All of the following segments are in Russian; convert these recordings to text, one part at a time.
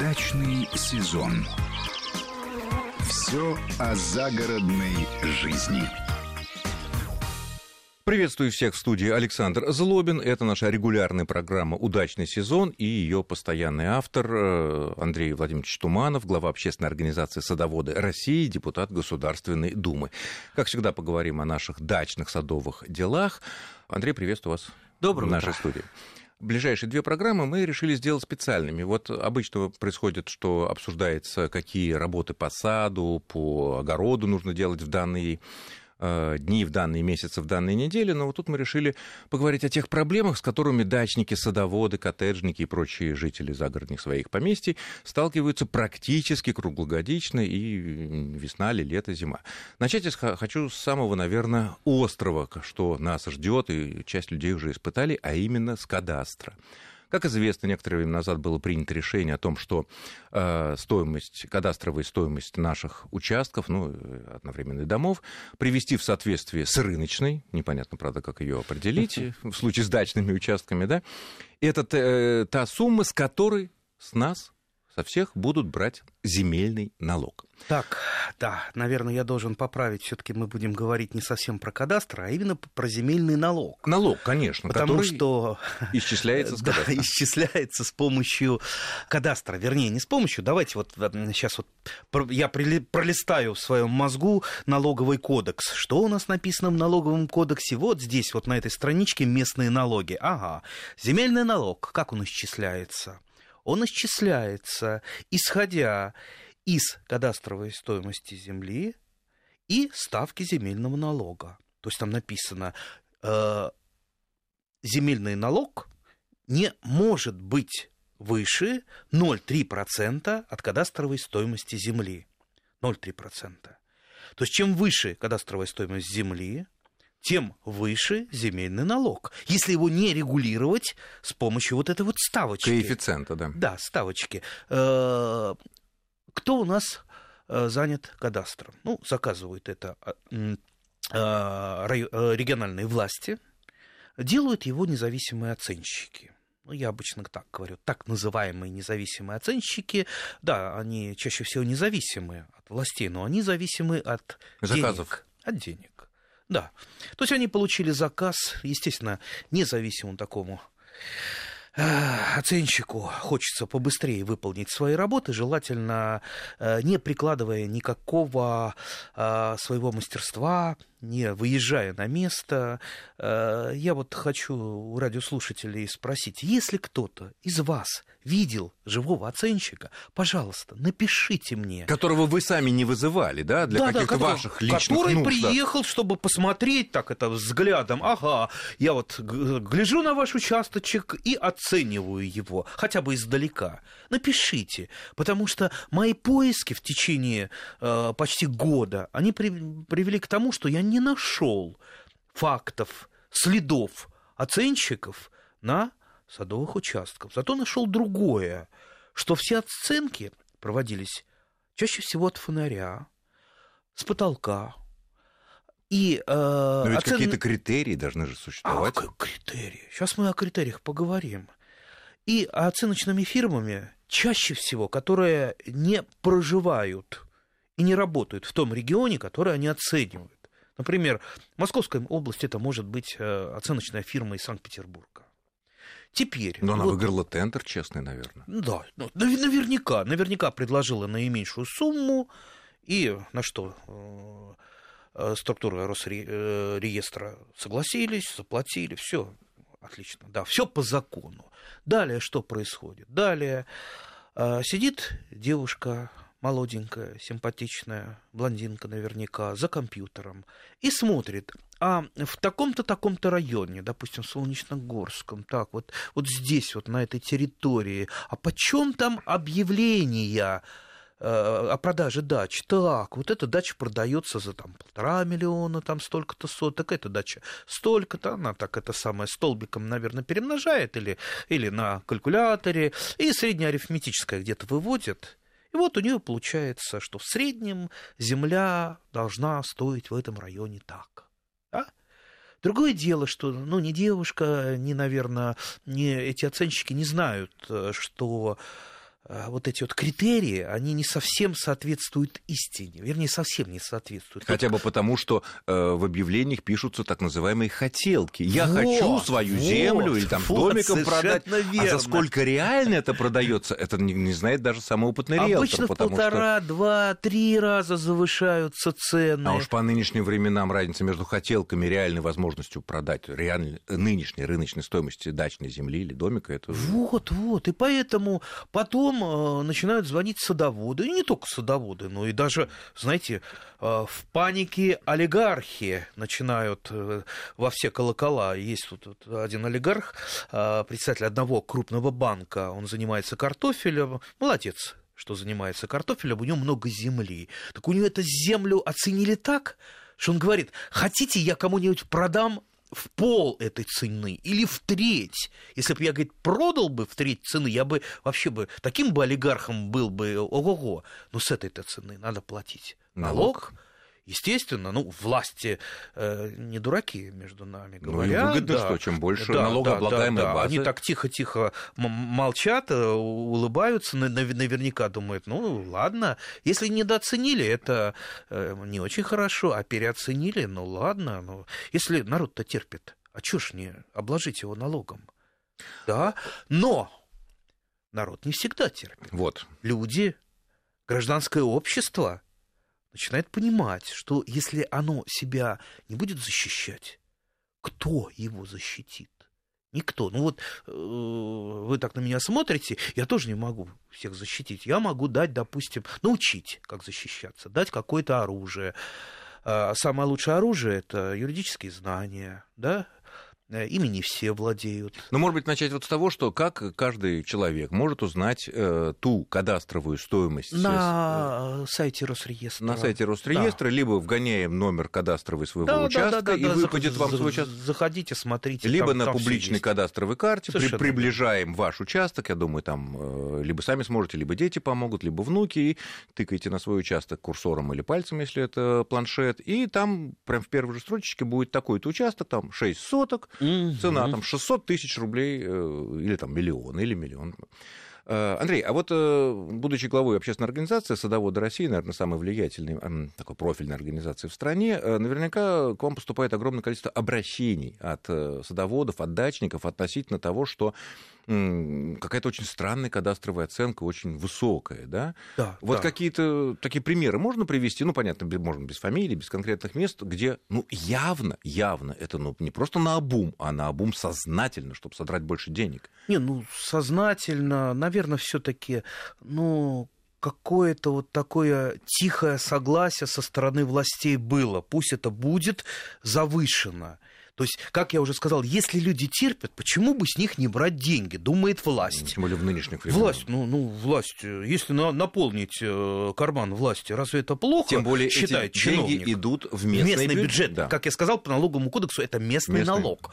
Дачный сезон. Все о загородной жизни. Приветствую всех в студии Александр Злобин. Это наша регулярная программа «Удачный сезон» и ее постоянный автор э, Андрей Владимирович Туманов, глава общественной организации «Садоводы России», депутат Государственной Думы. Как всегда, поговорим о наших дачных садовых делах. Андрей, приветствую вас Доброго в нашей утра. студии. Ближайшие две программы мы решили сделать специальными. Вот обычно происходит, что обсуждается, какие работы по саду, по огороду нужно делать в данный дни, в данные месяцы, в данные недели, но вот тут мы решили поговорить о тех проблемах, с которыми дачники, садоводы, коттеджники и прочие жители загородных своих поместий сталкиваются практически круглогодично и весна или лето, зима. Начать я хочу с самого, наверное, острова, что нас ждет, и часть людей уже испытали, а именно с кадастра. Как известно, некоторое время назад было принято решение о том, что э, стоимость, кадастровая стоимость наших участков, ну, э, одновременно и домов, привести в соответствие с рыночной, непонятно, правда, как ее определить, в случае с дачными участками, да, это э, та сумма, с которой с нас, со всех будут брать земельный налог. Так, да, наверное, я должен поправить. Все-таки мы будем говорить не совсем про кадастр, а именно про земельный налог. Налог, конечно, Потому который что исчисляется с да, кадастра. исчисляется с помощью кадастра. Вернее, не с помощью. Давайте вот сейчас вот я пролистаю в своем мозгу налоговый кодекс. Что у нас написано в налоговом кодексе? Вот здесь, вот на этой страничке местные налоги. Ага. Земельный налог, как он исчисляется? Он исчисляется, исходя из кадастровой стоимости земли и ставки земельного налога. То есть там написано, э, земельный налог не может быть выше 0,3% от кадастровой стоимости земли. 0,3%. То есть чем выше кадастровая стоимость земли, тем выше земельный налог. Если его не регулировать с помощью вот этой вот ставочки. Коэффициента, да. Да, ставочки. Э, Кто у нас э, занят кадастром? Ну, заказывают это м, э, региональные власти, делают его независимые оценщики. Ну, я обычно так говорю, так называемые независимые оценщики, да, они чаще всего независимые от властей, но они зависимы от Заказов. денег. От денег. Да. То есть они получили заказ, естественно, независимому такому э, оценщику хочется побыстрее выполнить свои работы, желательно э, не прикладывая никакого э, своего мастерства, не выезжая на место. Э, Я вот хочу у радиослушателей спросить, если кто-то из вас видел живого оценщика, пожалуйста, напишите мне. Которого вы сами не вызывали, да, для Да, да, каких-то который- ваших личных Который нужд, да. приехал, чтобы посмотреть так это взглядом. Ага, я вот гляжу на ваш участочек и оцениваю его, хотя бы издалека. Напишите, потому что мои поиски в течение э, почти года, они при- привели к тому, что я не нашел фактов, следов оценщиков на садовых участках. Зато нашел другое, что все оценки проводились чаще всего от фонаря, с потолка. И, э, Но ведь оцен- какие-то критерии должны же а, существовать. к- критерии. Сейчас мы о критериях поговорим. И оценочными фирмами, чаще всего, которые не проживают и не работают в том регионе, который они оценивают. Например, в Московской области это может быть э, оценочная фирма из Санкт-Петербурга. Теперь... Но она вот- выиграла тендер, честный, наверное. Да, ну, наве- наверняка, наверняка предложила наименьшую сумму, и на что э, э, структура Росреестра согласились, заплатили, все отлично, да, все по закону. Далее что происходит? Далее э, сидит девушка молоденькая, симпатичная, блондинка наверняка, за компьютером и смотрит, а в таком-то, таком-то районе, допустим, Солнечногорском, так, вот, вот здесь, вот на этой территории, а почем там объявления э, о продаже дач? Так, вот эта дача продается за там полтора миллиона, там столько-то соток, эта дача столько-то, она так это самое столбиком, наверное, перемножает или, или на калькуляторе, и среднеарифметическое где-то выводит, и вот у нее получается, что в среднем земля должна стоить в этом районе так. Да? Другое дело, что ну, ни девушка, ни, наверное, ни эти оценщики не знают, э, что вот эти вот критерии, они не совсем соответствуют истине, вернее, совсем не соответствуют. Хотя бы потому, что э, в объявлениях пишутся так называемые хотелки. Я Вот, хочу свою вот, землю или там вот, домиком продать. совершенно А за верно. сколько реально это продается, это не, не знает даже самый опытный риэлтор. Обычно в потому что- полтора, два, три раза завышаются цены. А уж по нынешним временам разница между хотелками и реальной возможностью продать реальной, нынешней рыночной стоимости дачной земли или домика, это... Вот, вот. И поэтому потом э, начинают звонить садоводы. И не только садоводы, но и даже, знаете, э, в панике олигархи начинают э, во все колокола. Есть тут, один олигарх, председатель одного крупного банка, он занимается картофелем. Молодец что занимается картофелем, у него много земли. Так у него эту землю оценили так, что он говорит, хотите, я кому-нибудь продам в пол этой цены или в треть. Если бы я, говорит, продал бы в треть цены, я бы вообще бы таким бы олигархом был бы, ого-го. Но с этой-то цены надо платить налог. Налог. Естественно, ну, власти э, не дураки, между нами Ну, говоря. им выгодно, да. что чем больше Да, налогооблагаемой да, да, базы. Они так тихо-тихо молчат, э, улыбаются, на- нав- наверняка думают, ну, ладно, если недооценили, это э, не очень хорошо, а переоценили, ну, ладно. Ну, если народ-то терпит, а чё ж не обложить его налогом? Да, но народ не всегда терпит Вот. люди, гражданское общество начинает понимать, что если оно себя не будет защищать, кто его защитит? Никто. Ну вот э, вы так на меня смотрите, я тоже не могу всех защитить. Я могу дать, допустим, научить, как защищаться, дать какое-то оружие. А Самое лучшее оружие это юридические знания, да? Э, Ими не все владеют. Ну, может быть, начать вот с того, что как каждый человек может узнать э, ту кадастровую стоимость э, На сайте Росреестра. на сайте Росреестра, либо вгоняем номер кадастровый своего Да, да, участка, да, да, и да, выпадет за- вам свой участок. Заходите, смотрите. Либо там- на там публичной кадастровой карте при- приближаем ваш участок, я думаю, там э, либо сами сможете, либо дети помогут, либо внуки, и тыкаете на свой участок курсором или пальцем, если это планшет, и там прям в первой же строчечке будет такой-то участок, там 6 соток, цена там 600 тысяч рублей, э, или там миллион, или миллион. Э, Андрей, а вот э, будучи главой общественной организации «Садоводы России», наверное, самой влиятельной, такой профильной организации в стране, наверняка к вам поступает огромное количество обращений от садоводов, от дачников относительно того, что какая-то очень странная кадастровая оценка, очень высокая, да? Да, Вот да. какие-то такие примеры можно привести, ну, понятно, можно без фамилий, без конкретных мест, где, ну, явно, явно, это ну, не просто на обум, а на обум сознательно, чтобы содрать больше денег. Не, ну, сознательно, наверное, все-таки, ну, какое-то вот такое тихое согласие со стороны властей было. Пусть это будет завышено. То есть, как я уже сказал, если люди терпят, почему бы с них не брать деньги, думает власть. Тем более в нынешних временах. Власть, ну, ну, власть, э, если на- наполнить э, карман власти, разве это плохо? Тем более считает эти деньги чиновник? идут в местный, местный бюджет. Да. Как я сказал, по налоговому кодексу это местный, Местный. налог.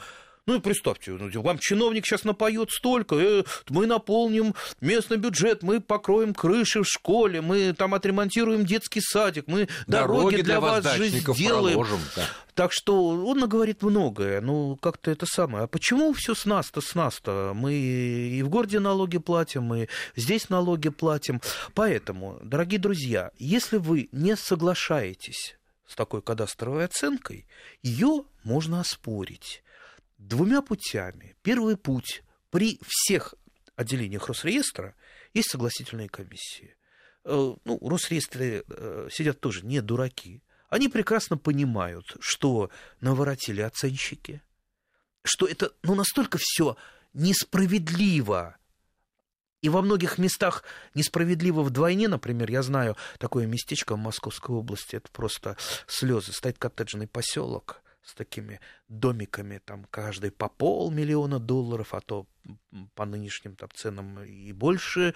Ну и представьте, ну, вам чиновник сейчас напоет столько, э, мы наполним местный бюджет, мы покроем крыши в школе, мы там отремонтируем детский садик, мы дороги, для, вас же сделаем. проложим, да. Так что он наговорит многое. Ну, как-то это самое. А почему все с нас-то, с нас-то? Мы и в городе налоги платим, и здесь налоги платим. Поэтому, дорогие друзья, если вы не соглашаетесь с такой кадастровой оценкой, ее можно оспорить двумя путями. Первый путь при всех отделениях Росреестра есть согласительные комиссии. Э, Ну, в Росреестре э, сидят тоже не дураки. Они прекрасно понимают, что наворотили оценщики, что это ну, настолько все несправедливо. И во многих местах несправедливо вдвойне, например, я знаю такое местечко в Московской области, это просто слезы. Стоит коттеджный поселок с такими домиками, там каждый по полмиллиона долларов, а то по нынешним там, ценам и больше.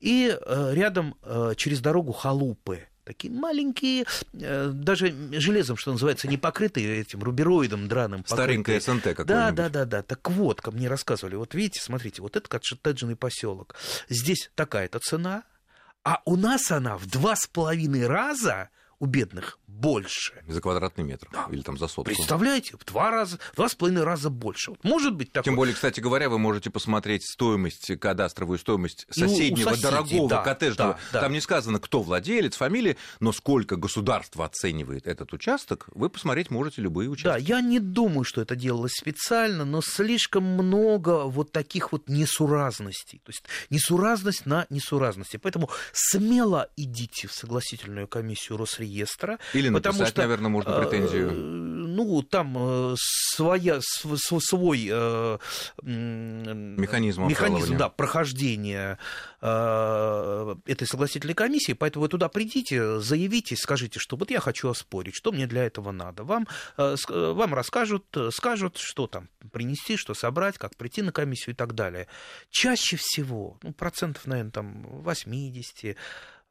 И э, рядом э, через дорогу халупы. Такие маленькие, э, даже железом, что называется, не покрытые этим рубероидом драным. Старенькая. СНТ какой-нибудь. Да, да, да, да. Так вот, ко мне рассказывали, вот видите, смотрите, вот это коттеджный поселок. Здесь такая-то цена, а у нас она в два с половиной раза у бедных больше. За квадратный метр Да. или там за сотку. Представляете, в два раза, в два с половиной раза больше. Вот может быть такое. Тем более, кстати говоря, вы можете посмотреть стоимость, кадастровую стоимость И у- у соседнего соседей, дорогого да, коттеджного. да, да. Там не сказано, кто владелец, фамилия, но сколько государство оценивает этот участок, вы посмотреть можете любые Да, участки. я не думаю, что это делалось специально, но слишком много вот таких вот несуразностей. То есть несуразность на несуразности. Поэтому смело идите в согласительную комиссию Росреестра. Или потому написать, что, наверное, можно э, претензию. Ну, там э, своя, св- св- свой э, Механизм механизм да, прохождения э, этой согласительной комиссии. Поэтому вы туда придите, заявите, скажите, что вот я хочу оспорить, что мне для этого надо. Вам, э, вам расскажут, скажут, что там принести, что собрать, как прийти на комиссию и так далее. Чаще всего, ну, процентов, наверное, там 80, э,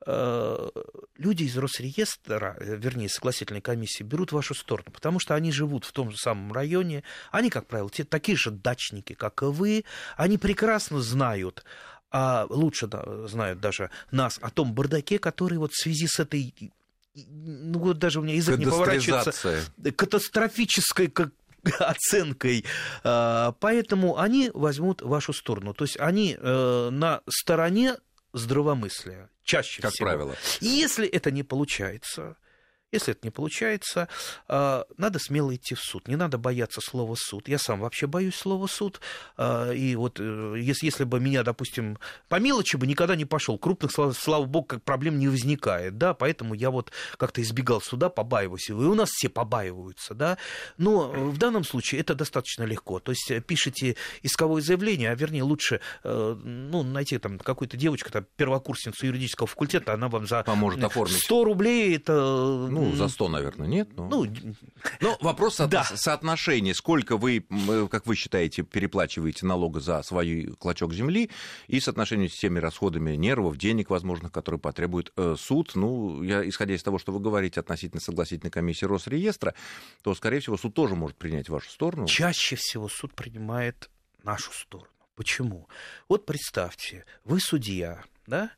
люди из Росреестра, э, вернее, согласительной комиссии, берут вашу сторону, потому что они живут в том же самом районе, они, как правило, те, такие же дачники, как и вы, они прекрасно знают, а лучше знают даже нас о том бардаке, который вот в связи с этой ну вот даже у меня язык не поворачивается катастрофической как оценкой, А, поэтому они возьмут вашу сторону. То есть они э, на стороне здравомыслия чаще Как всего. правило. И если это не получается, если это не получается, а, надо смело идти в суд. Не надо бояться слова суд. Я сам вообще боюсь слова суд. А, И вот э, если, если бы меня, допустим, по мелочи бы никогда не пошел, крупных, слава, слава богу, как проблем не возникает, да, поэтому я вот как-то избегал суда, побаиваюсь. И у нас все побаиваются, да. Но в данном случае это достаточно легко. То есть э, пишите исковое заявление, а вернее лучше э, ну, найти там какую-то девочку, там, первокурсницу юридического факультета, она вам за Поможет оформить. 100 рублей это... Ну, за 100, наверное, нет. но- Ну, Но вопрос соотно- Да. соотношения, сколько вы, м, как вы считаете, переплачиваете налога за свой клочок земли, и соотношение с теми расходами нервов, денег, возможных, которые потребует э, суд. Ну, я, исходя из того, что вы говорите относительно согласительной комиссии Росреестра, то, скорее всего, суд тоже может принять вашу сторону. чаще всего суд принимает нашу сторону. Почему? Вот представьте, вы судья, да?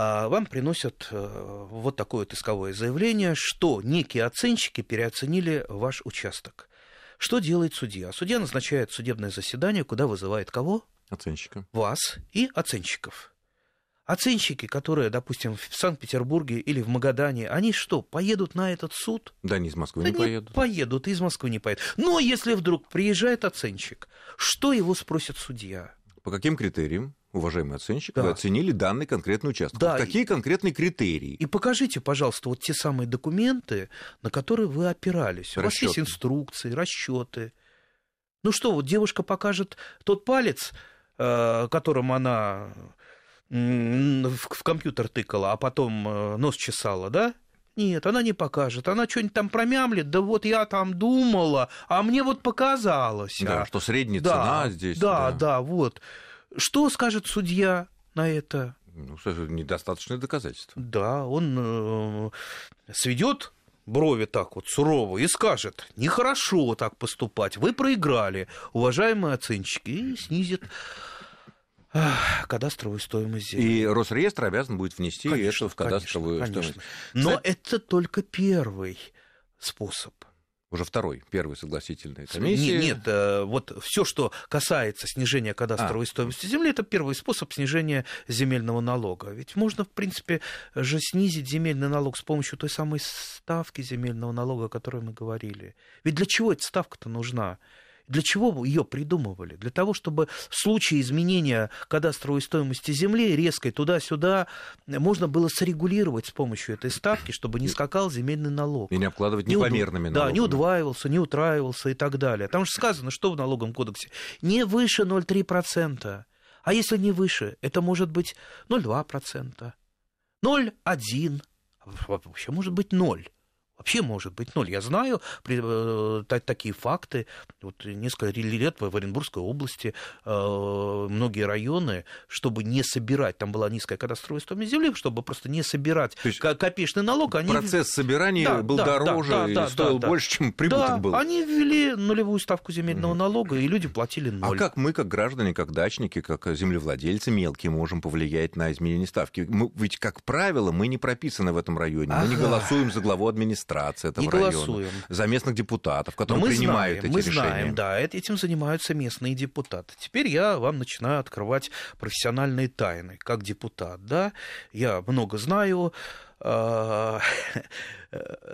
А вам приносят э, вот такое вот исковое заявление, что некие оценщики переоценили ваш участок. Что делает судья? Судья назначает судебное заседание, куда вызывает кого? Оценщика. вас и оценщиков. Оценщики, которые, допустим, в Санкт-Петербурге или в Магадане, они что, поедут на этот суд? Да, они из Москвы Да не поедут. поедут, из Москвы не поедут. Но если вдруг приезжает оценщик, что его спросит судья? По каким критериям, уважаемый оценщик, Да. вы оценили данный конкретный участок? Да, Вот Какие конкретные критерии? И покажите, пожалуйста, вот те самые документы, на которые вы опирались. У вас есть Расчёты. инструкции, расчеты. Ну что, вот девушка покажет тот палец, э, которым она в, компьютер тыкала, а потом э, нос чесала, да? Нет, она не покажет. Она что-нибудь там промямлит, да вот я там думала, а мне вот показалось. Да, а. что средняя да, цена здесь. Да, да, вот. Что скажет судья на это? Ну, недостаточное доказательство. Да, он э, сведет брови так вот сурово и скажет, нехорошо так поступать, вы проиграли, уважаемые оценщики, и снизит ах, кадастровую стоимость земли. И Росреестр обязан будет внести Конечно, это в кадастровую конечно, стоимость. Но Кстати- это только первый способ. Уже второй, первый согласительная комиссия. Не- Нет, э, вот все, что касается снижения кадастровой А. стоимости земли, это первый способ снижения земельного налога. Ведь можно, в принципе, же снизить земельный налог с помощью той самой ставки земельного налога, о которой мы говорили. Ведь для чего эта ставка-то нужна? Для чего ее придумывали? Для того, чтобы в случае изменения кадастровой стоимости земли резкой туда-сюда можно было срегулировать с помощью этой ставки, чтобы не скакал земельный налог И не обкладывать не уд- непомерными Да, не налогами. удваивался, не утраивался и так далее. Там же сказано, что в налоговом кодексе? Не выше 0,3%. А если не выше, это может быть 0,2%, 0,1%, а вообще может быть 0%. Вообще может быть ноль. Я знаю э, такие факты. Вот несколько лет в Оренбургской области э, многие районы, чтобы не собирать, там была низкая кадастровая стоимость земли, чтобы просто не собирать копеечный налог. Они... Процесс собирания да, был да, дороже да, да, и стоил да, больше, чем прибыток да, был. они ввели нулевую ставку земельного mm налога, и люди платили ноль. А как мы, как граждане, как дачники, как землевладельцы мелкие, можем повлиять на изменение ставки? Мы, ведь, как правило, мы не прописаны в этом районе. Мы ага. не голосуем за главу администрации администрации этого не района, голосуем. за местных депутатов, которые мы принимают знаем, эти мы решения. знаем, да, этим занимаются местные депутаты. Теперь я вам начинаю открывать профессиональные тайны, как депутат, да, я много знаю, а,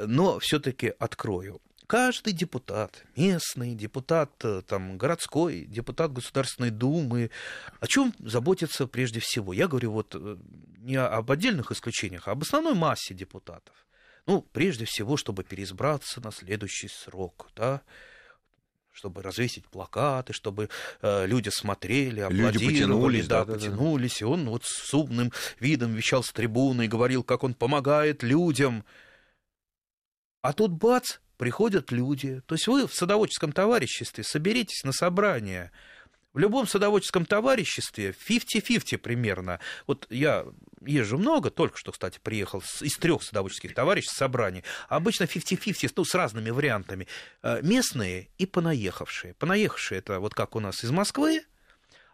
но все-таки открою. Каждый депутат, местный депутат э, там, городской, депутат Государственной Думы, о чем заботится прежде всего? Я говорю вот э, не об отдельных исключениях, а об основной массе депутатов. Ну, прежде всего, чтобы переизбраться на следующий срок, да, чтобы развесить плакаты, чтобы э, люди смотрели, аплодировали, люди потянулись, да, да, потянулись, да. и он вот с умным видом вещал с трибуны и говорил, как он помогает людям. А тут бац, приходят люди. То есть вы в садоводческом товариществе соберитесь на собрание – в любом садоводческом товариществе 50-50 примерно. Вот я езжу много, только что, кстати, приехал из трех садоводческих товариществ собраний. Обычно 50-50, ну, с разными вариантами. Э, местные и понаехавшие. Понаехавшие это вот как у нас из Москвы,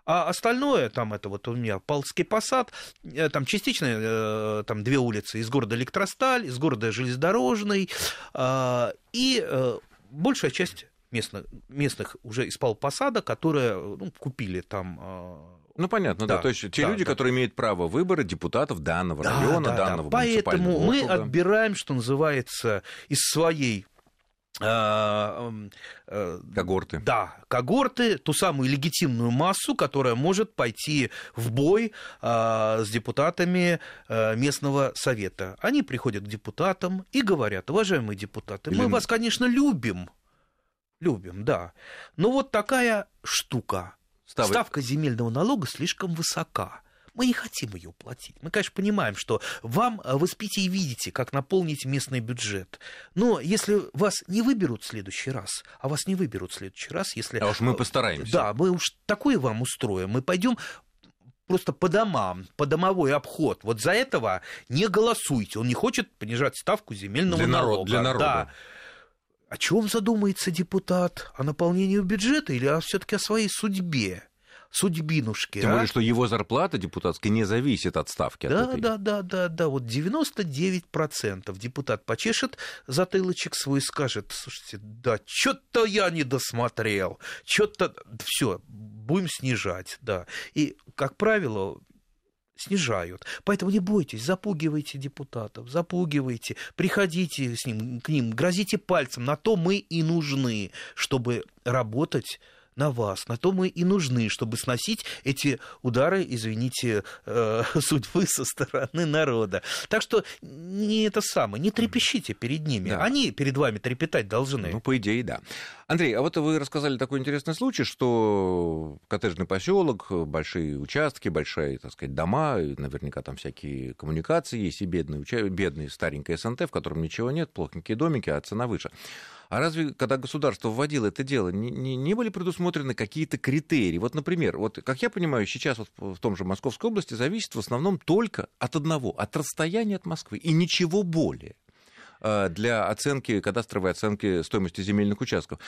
а остальное, там это вот у меня Палский посад, э, там частично э, там две улицы из города Электросталь, из города Железнодорожный, и большая часть местных, местных уже из посада, которые ну, купили там ну, понятно, да. да. То есть те да, люди, да. которые имеют право выбора депутатов данного да, района, да, данного да. Поэтому мы округа. отбираем, что называется, из своей а, э, когорты. Да, когорты, ту самую легитимную массу, которая может пойти в бой э, с депутатами э, местного совета. Они приходят к депутатам и говорят, уважаемые депутаты, Или... мы вас, конечно, любим, Любим, да. Но вот такая штука. Ставы... Ставка земельного налога слишком высока. Мы не хотим ее платить. Мы, конечно, понимаем, что вам э, вы спите и видите, как наполнить местный бюджет. Но если вас не выберут в следующий раз, а вас не выберут в следующий раз, если... А уж мы постараемся. Да, мы уж такое вам устроим. Мы пойдем просто по домам, по домовой обход. Вот за этого не голосуйте. Он не хочет понижать ставку земельного для налога. Народ, для народа. Да. О чем задумается депутат? О наполнении бюджета или все-таки о своей судьбе? судьбинушки. Тем а? более, что его зарплата депутатская не зависит от ставки. Да, от этой. да, да, да, да. Вот 99% депутат почешет затылочек свой и скажет, слушайте, да, что-то я не досмотрел, что-то, все, будем снижать, да. И, как правило, снижают. Поэтому не бойтесь, запугивайте депутатов, запугивайте, приходите с ним, к ним, грозите пальцем. На то мы и нужны, чтобы работать на вас. На то мы и нужны, чтобы сносить эти удары, извините, э, судьбы со стороны народа. Так что не это самое, не трепещите перед ними. Да. Они перед вами трепетать должны. Ну, по идее, да. Андрей, а вот вы рассказали такой интересный случай, что коттеджный поселок, большие участки, большие, так сказать, дома, наверняка там всякие коммуникации есть, и бедные, бедные старенькие СНТ, в котором ничего нет, плохенькие домики, а цена выше. А разве, когда государство вводило это дело, не, не, не были предусмотрены какие-то критерии? Вот, например, вот, как я понимаю, сейчас вот в том же Московской области зависит в основном только от одного, от расстояния от Москвы, и ничего более э, для оценки, кадастровой оценки стоимости земельных участков.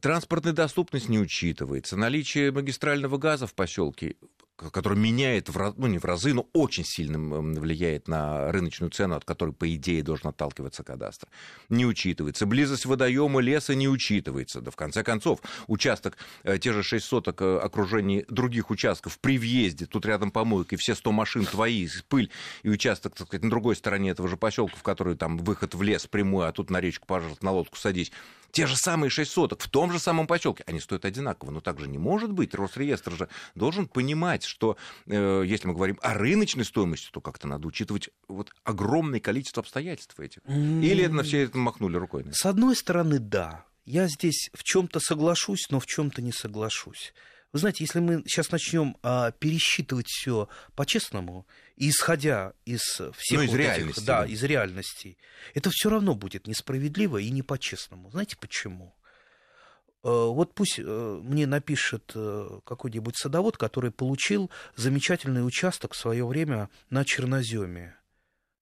Транспортная доступность не учитывается, наличие магистрального газа в поселке который меняет, в, ну не в разы, но очень сильно влияет на рыночную цену, от которой, по идее, должен отталкиваться кадастр. Не учитывается. Близость водоема леса не учитывается. Да в конце концов, участок, э, те же 6 соток э, окружения других участков при въезде, тут рядом помойка, и все 100 машин твои, пыль, и участок, так сказать, на другой стороне этого же поселка, в который там выход в лес прямой, а тут на речку, пожалуйста, на лодку садись. Те же самые 6 соток в том же самом поселке. Они стоят одинаково. Но так же не может быть. Росреестр же должен понимать, что э, если мы говорим о рыночной стоимости, то как-то надо учитывать вот огромное количество обстоятельств этих. Или это на все это махнули рукой? С одной стороны, да. Я здесь в чем-то соглашусь, но в чем-то не соглашусь. Вы знаете, если мы сейчас начнем а, пересчитывать все по-честному, исходя из всех ну, из вот реальности, этих, да, да. из реальностей, это все равно будет несправедливо и не по-честному. Знаете почему? Э, Вот пусть э, мне напишет э, какой-нибудь садовод, который получил замечательный участок в свое время на черноземе,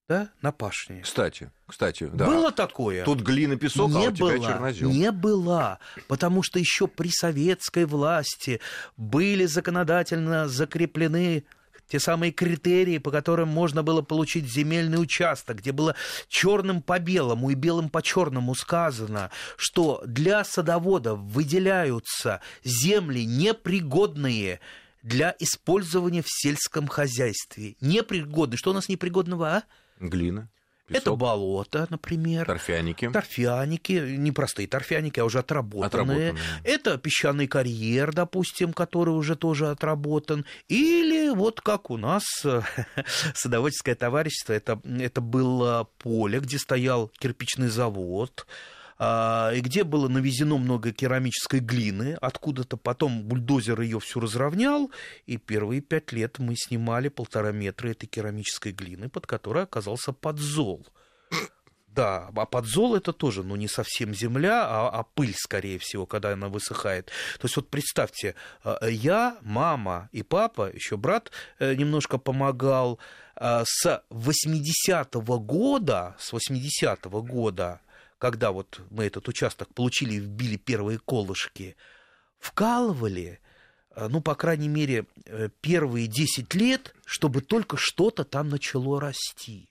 да, на пашне. Кстати, кстати, да. Было такое? Тут глина, песок, не а у тебя было, чернозем. Не была, потому что еще при советской власти были законодательно закреплены те самые критерии, по которым можно было получить земельный участок, где было черным по белому и белым по черному сказано, что для садоводов выделяются земли непригодные для использования в сельском хозяйстве. Непригодные. Что у нас непригодного, а? Глина, Это песок, болото, например. торфяники. Торфяники, не простые торфяники, а уже отработанные. Отработанные. Это песчаный карьер, допустим, который уже тоже отработан. Или вот как у нас садоводческое товарищество, это, это было поле, где стоял кирпичный завод, и где было навезено много керамической глины, откуда-то потом бульдозер ее всю разровнял, и первые пять лет мы снимали полтора метра этой керамической глины, под которой оказался подзол. Да, а подзол это тоже, ну, не совсем земля, а, а пыль, скорее всего, когда она высыхает. То есть вот представьте, э, я, мама и папа, еще брат э, немножко помогал, э, с 80-го года, с 80-го года, когда вот мы этот участок получили и вбили первые колышки, вкалывали, э, ну, по крайней мере, э, первые 10 лет, чтобы только что-то там начало расти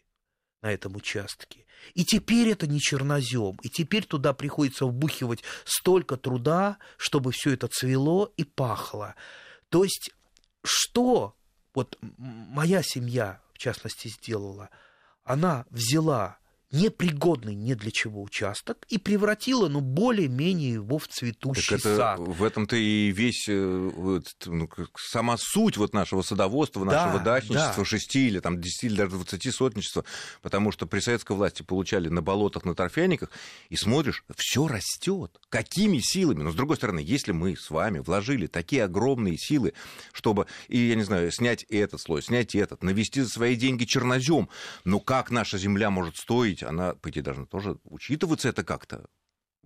на этом участке. И теперь это не чернозем, и теперь туда приходится вбухивать столько труда, чтобы все это цвело и пахло. То есть, что вот моя семья, в частности, сделала? Она взяла непригодный ни для чего участок и превратила, ну, более-менее его в цветущий Так это сад. в этом-то и весь э, вот, ну, сама суть вот нашего садоводства, Да, нашего дачничества, да. шести или там десяти или даже двадцати сотничества, потому что при советской власти получали на болотах, на торфяниках, и смотришь, все растет. Какими силами? Но с другой стороны, если мы с вами вложили такие огромные силы, чтобы, и я не знаю, снять этот слой, снять этот, навести за свои деньги чернозем, ну как наша земля может стоить? Она, по идее, должна тоже учитываться это как-то.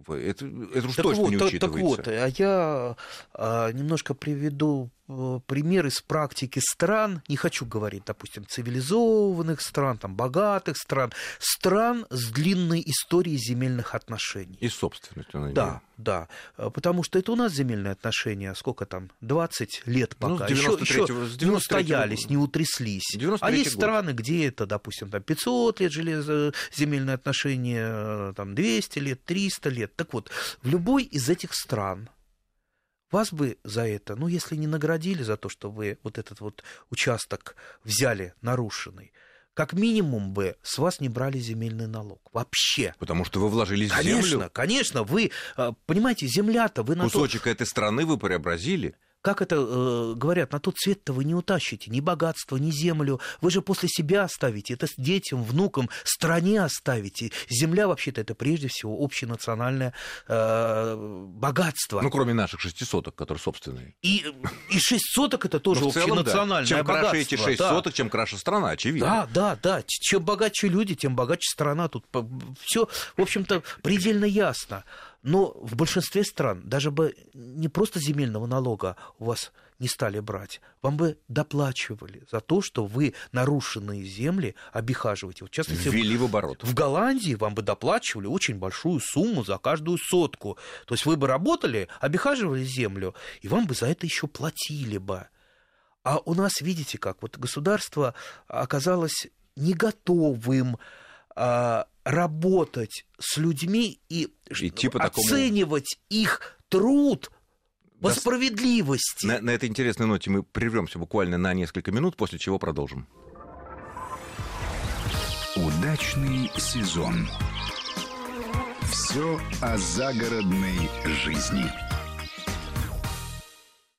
Это, это уж Так точно вот, не учитывается. так вот, а я а, немножко приведу пример из практики стран, не хочу говорить, допустим, цивилизованных стран, там, богатых стран, стран с длинной историей земельных отношений. И собственностью на Да, да, э, потому что это у нас земельные отношения, сколько там, 20 лет Ну, пока, с еще, 93-го, с не 93-го устоялись, не утряслись. 93-й А есть год. страны, где это, допустим, там 500 лет железо, земельные отношения, э, там 200 лет, 300 лет. Так вот, в любой из этих стран вас бы за это, ну, если не наградили за то, что вы вот этот вот участок взяли нарушенный, как минимум бы с вас не брали земельный налог. Вообще. Потому что вы вложились в Конечно, землю. конечно, вы, э, понимаете, земля-то вы на то, Кусочек этой страны вы преобразили. Как это э, говорят, на тот свет-то вы не утащите ни богатство, ни землю. Вы же после себя оставите, это детям, внукам, стране оставите. Земля, вообще-то, это прежде всего общенациональное э, богатство. Ну, кроме наших шести соток, которые собственные. и, и шесть соток это тоже Ну, в целом, да. общенациональное Чем богатство. краше эти шесть да. соток, чем краше страна, очевидно. Да, да, да. Чем богаче люди, тем богаче страна. Тут все, в общем-то, предельно ясно. Но в большинстве стран даже бы не просто земельного налога у вас не стали брать, вам бы доплачивали за то, что вы нарушенные земли обихаживаете. Вот, в частности, Ввели в оборот. в Голландии вам бы доплачивали очень большую сумму за каждую сотку. То есть вы бы работали, обихаживали землю, и вам бы за это еще платили бы. А у нас, видите как, вот государство оказалось не готовым а, работать с людьми и Идти по такому- оценивать их труд по Да, справедливости. На, на этой интересной ноте мы прервемся буквально на несколько минут, после чего продолжим. Удачный сезон. Все о загородной жизни.